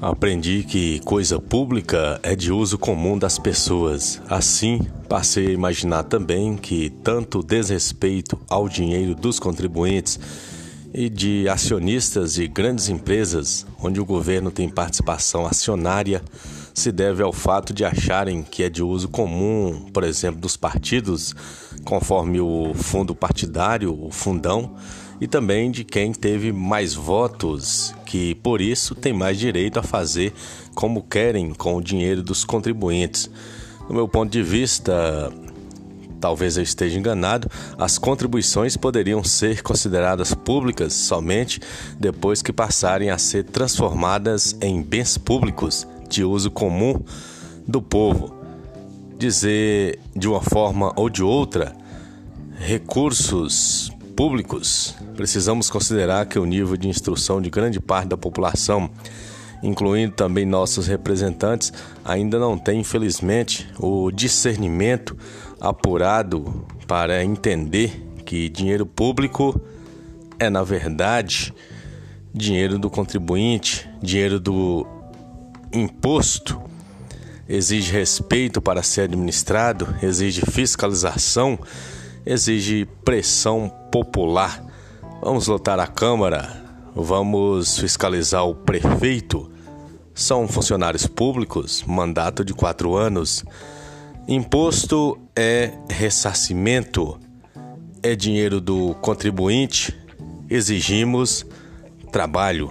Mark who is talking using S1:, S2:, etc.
S1: Aprendi que coisa pública é de uso comum das pessoas. Assim, passei a imaginar também que tanto desrespeito ao dinheiro dos contribuintes e de acionistas de grandes empresas, onde o governo tem participação acionária, se deve ao fato de acharem que é de uso comum, por exemplo, dos partidos, conforme o fundo partidário, o fundão, e também de quem teve mais votos, que por isso tem mais direito a fazer como querem com o dinheiro dos contribuintes. Do meu ponto de vista, talvez eu esteja enganado, as contribuições poderiam ser consideradas públicas somente depois que passarem a ser transformadas em bens públicos de uso comum do povo. Dizer de uma forma ou de outra, recursos públicos, precisamos considerar que o nível de instrução de grande parte da população, incluindo também nossos representantes, ainda não tem, infelizmente, o discernimento apurado para entender que dinheiro público é, na verdade, dinheiro do contribuinte, dinheiro do imposto exige respeito para ser administrado, exige fiscalização, exige pressão popular. Vamos lotar a Câmara, vamos fiscalizar o prefeito. São funcionários públicos, mandato de quatro anos. Imposto é ressarcimento, é dinheiro do contribuinte. Exigimos trabalho.